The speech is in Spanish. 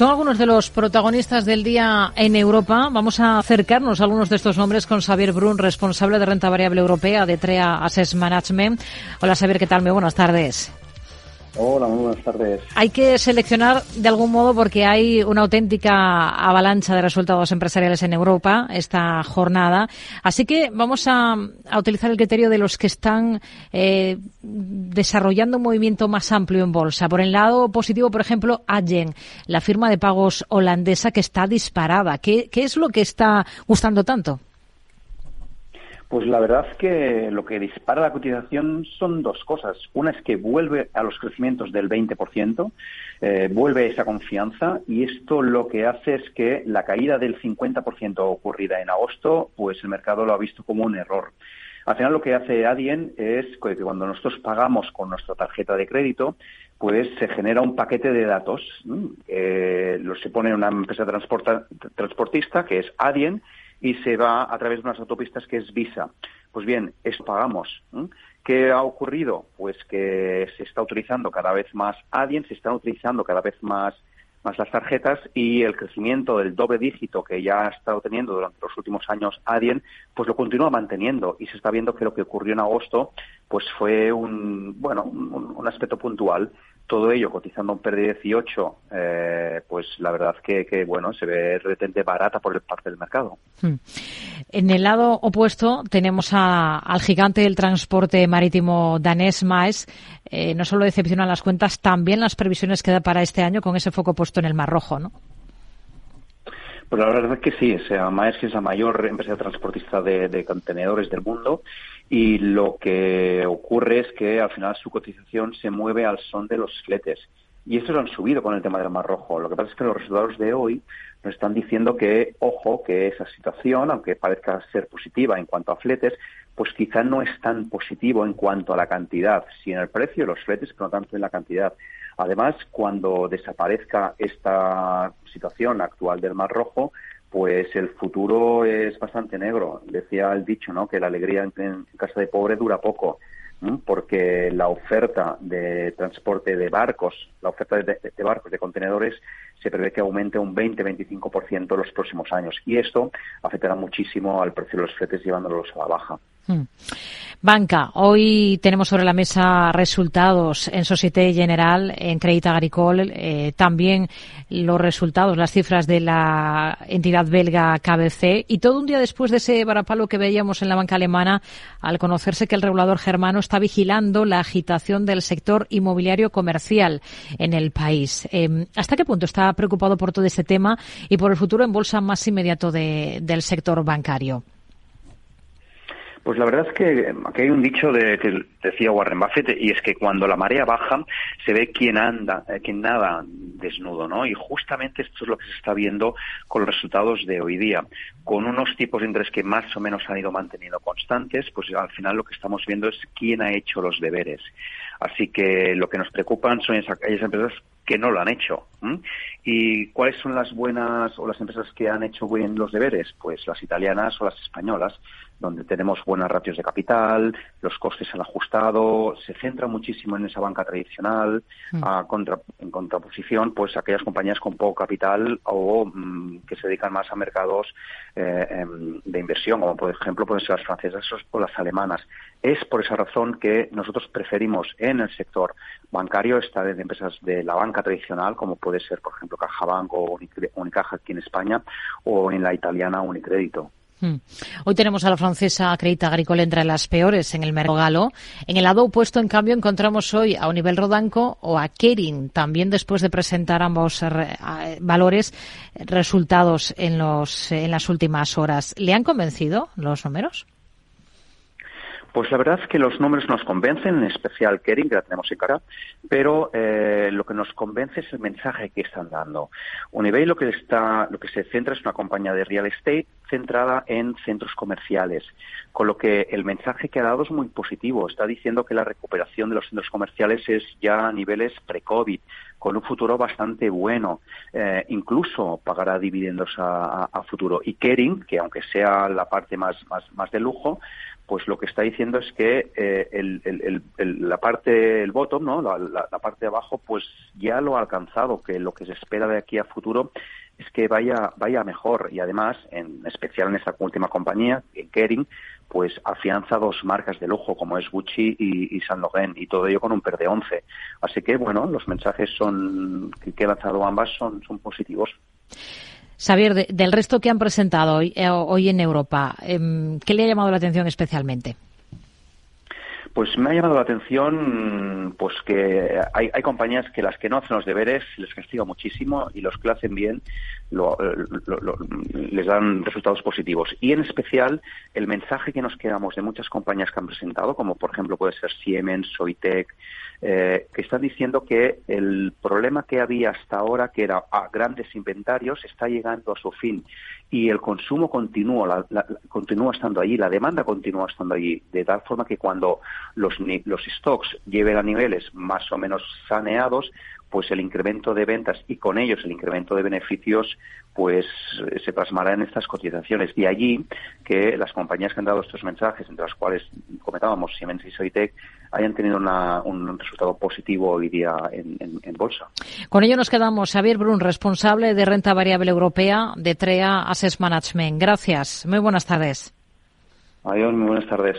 Son algunos de los protagonistas del día en Europa. Vamos a acercarnos a algunos de estos nombres con Xavier Brun, responsable de renta variable europea de TREA Assess Management. Hola Xavier, ¿qué tal? Muy buenas tardes. Hola, muy buenas tardes. Hay que seleccionar de algún modo porque hay una auténtica avalancha de resultados empresariales en Europa esta jornada. Así que vamos a, utilizar el criterio de los que están eh, desarrollando un movimiento más amplio en bolsa. Por el lado positivo, por ejemplo, Adyen, la firma de pagos holandesa que está disparada. ¿Qué, qué es lo que está gustando tanto? Pues la verdad es que lo que dispara la cotización son dos cosas. Una es que vuelve a los crecimientos del 20%, eh, vuelve esa confianza y esto lo que hace es que la caída del 50% ocurrida en agosto, pues el mercado lo ha visto como un error. Al final lo que hace Adyen es que cuando nosotros pagamos con nuestra tarjeta de crédito, pues se genera un paquete de datos. Eh, se pone una empresa transportista que es Adyen y se va a través de unas autopistas que es Visa. Pues bien, eso pagamos. ¿Qué ha ocurrido? Pues que se está utilizando cada vez más Adyen, se están utilizando cada vez más, más las tarjetas y el crecimiento del doble dígito que ya ha estado teniendo durante los últimos años Adyen, pues lo continúa manteniendo y se está viendo que lo que ocurrió en agosto pues fue un, bueno, un aspecto puntual todo ello cotizando un PER de 18, eh, pues la verdad que, que, bueno, se ve retente barata por parte del mercado. Hmm. En el lado opuesto tenemos al gigante del transporte marítimo danés Maes. Eh, no solo decepcionan las cuentas, también las previsiones que da para este año con ese foco puesto en el Mar Rojo, ¿no? Pues la verdad es que sí, o sea, Maersk es la mayor empresa transportista de, de contenedores del mundo y lo que ocurre es que al final su cotización se mueve al son de los fletes. Y estos han subido con el tema del Mar Rojo. Lo que pasa es que los resultados de hoy nos están diciendo que, ojo, que esa situación, aunque parezca ser positiva en cuanto a fletes, pues quizá no es tan positivo en cuanto a la cantidad, si en el precio de los fletes, pero no tanto en la cantidad. Además, cuando desaparezca esta situación actual del Mar Rojo, pues el futuro es bastante negro. Decía el dicho, ¿no? Que la alegría en, casa de pobre dura poco, porque la oferta de transporte de barcos, la oferta de, de, barcos, de contenedores, se prevé que aumente un 20-25% en los próximos años. Y esto afectará muchísimo al precio de los fletes llevándolos a la baja. Hmm. Banca, hoy tenemos sobre la mesa resultados en Societe General, en Crédit Agricole, eh, también los resultados, las cifras de la entidad belga KBC y todo un día después de ese varapalo que veíamos en la banca alemana al conocerse que el regulador germano está vigilando la agitación del sector inmobiliario comercial en el país. Eh, ¿Hasta qué punto está preocupado por todo este tema y por el futuro en bolsa más inmediato del sector bancario? Pues la verdad es que aquí hay un dicho de, que decía Warren Buffett y es que cuando la marea baja se ve quien anda, eh, quien nada desnudo, ¿no? Y justamente esto es lo que se está viendo con los resultados de hoy día, con unos tipos de interés que más o menos han ido manteniendo constantes, pues al final lo que estamos viendo es quién ha hecho los deberes. Así que lo que nos preocupan son esas, empresas que no lo han hecho. ¿Y cuáles son las buenas o las empresas que han hecho bien los deberes? Pues las italianas o las españolas donde tenemos buenas ratios de capital, los costes han ajustado, se centra muchísimo en esa banca tradicional, mm. en contraposición, pues aquellas compañías con poco capital o mm, que se dedican más a mercados eh, em, de inversión, como por ejemplo pueden ser las francesas o las alemanas. Es por esa razón que nosotros preferimos en el sector bancario estar en empresas de la banca tradicional, como puede ser, por ejemplo, CajaBank o Unicaja aquí en España, o en la italiana Unicrédito. Hmm. Hoy tenemos a la francesa Crédit Agricole entre las peores en el mercado galo. En el lado opuesto, en cambio, encontramos hoy a Univel Rodanco o a Kering, también después de presentar ambos eh, valores resultados en, los, en las últimas horas. ¿Le han convencido los números? Pues la verdad es que los números nos convencen, en especial Kering, que la tenemos en cara, pero eh, lo que nos convence es el mensaje que están dando. Unibail lo que está, lo que se centra es una compañía de real estate centrada en centros comerciales, con lo que el mensaje que ha dado es muy positivo. Está diciendo que la recuperación de los centros comerciales es ya a niveles pre-COVID, con un futuro bastante bueno. Eh, incluso pagará dividendos a, futuro. Y Kering, que aunque sea la parte más, más, de lujo, pues lo que está diciendo es que eh, el, la parte, el bottom, ¿no? La, la, parte de abajo, pues ya lo ha alcanzado, que lo que se espera de aquí a futuro es que vaya, vaya mejor. Y además, en especial en esta última compañía, en Kering, pues afianza dos marcas de lujo como es Gucci y, Saint Laurent y todo ello con un PER de 11. Así que bueno, los mensajes son que, he lanzado ambas son, son positivos. Xavier, del resto que han presentado hoy, eh, hoy en Europa, em, ¿qué le ha llamado la atención especialmente? Pues me ha llamado la atención pues que hay, hay, compañías que las que no hacen los deberes les castiga muchísimo y los que lo hacen bien les dan resultados positivos. Y en especial el mensaje que nos quedamos de muchas compañías que han presentado, como por ejemplo puede ser Siemens, Soitec, eh, que están diciendo que el problema que había hasta ahora, que era a grandes inventarios, está llegando a su fin y el consumo continúa, continúa estando allí, la demanda continúa estando allí, de tal forma que cuando los, los stocks lleven a niveles más o menos saneados, pues el incremento de ventas y con ellos el incremento de beneficios pues se plasmará en estas cotizaciones. De allí que las compañías que han dado estos mensajes, entre las cuales comentábamos Siemens y Soitec, hayan tenido un resultado positivo hoy día en, bolsa. Con ello nos quedamos. Xavier Brun, responsable de renta variable europea de TREA Asset Management. Gracias. Muy buenas tardes. Adiós, muy buenas tardes.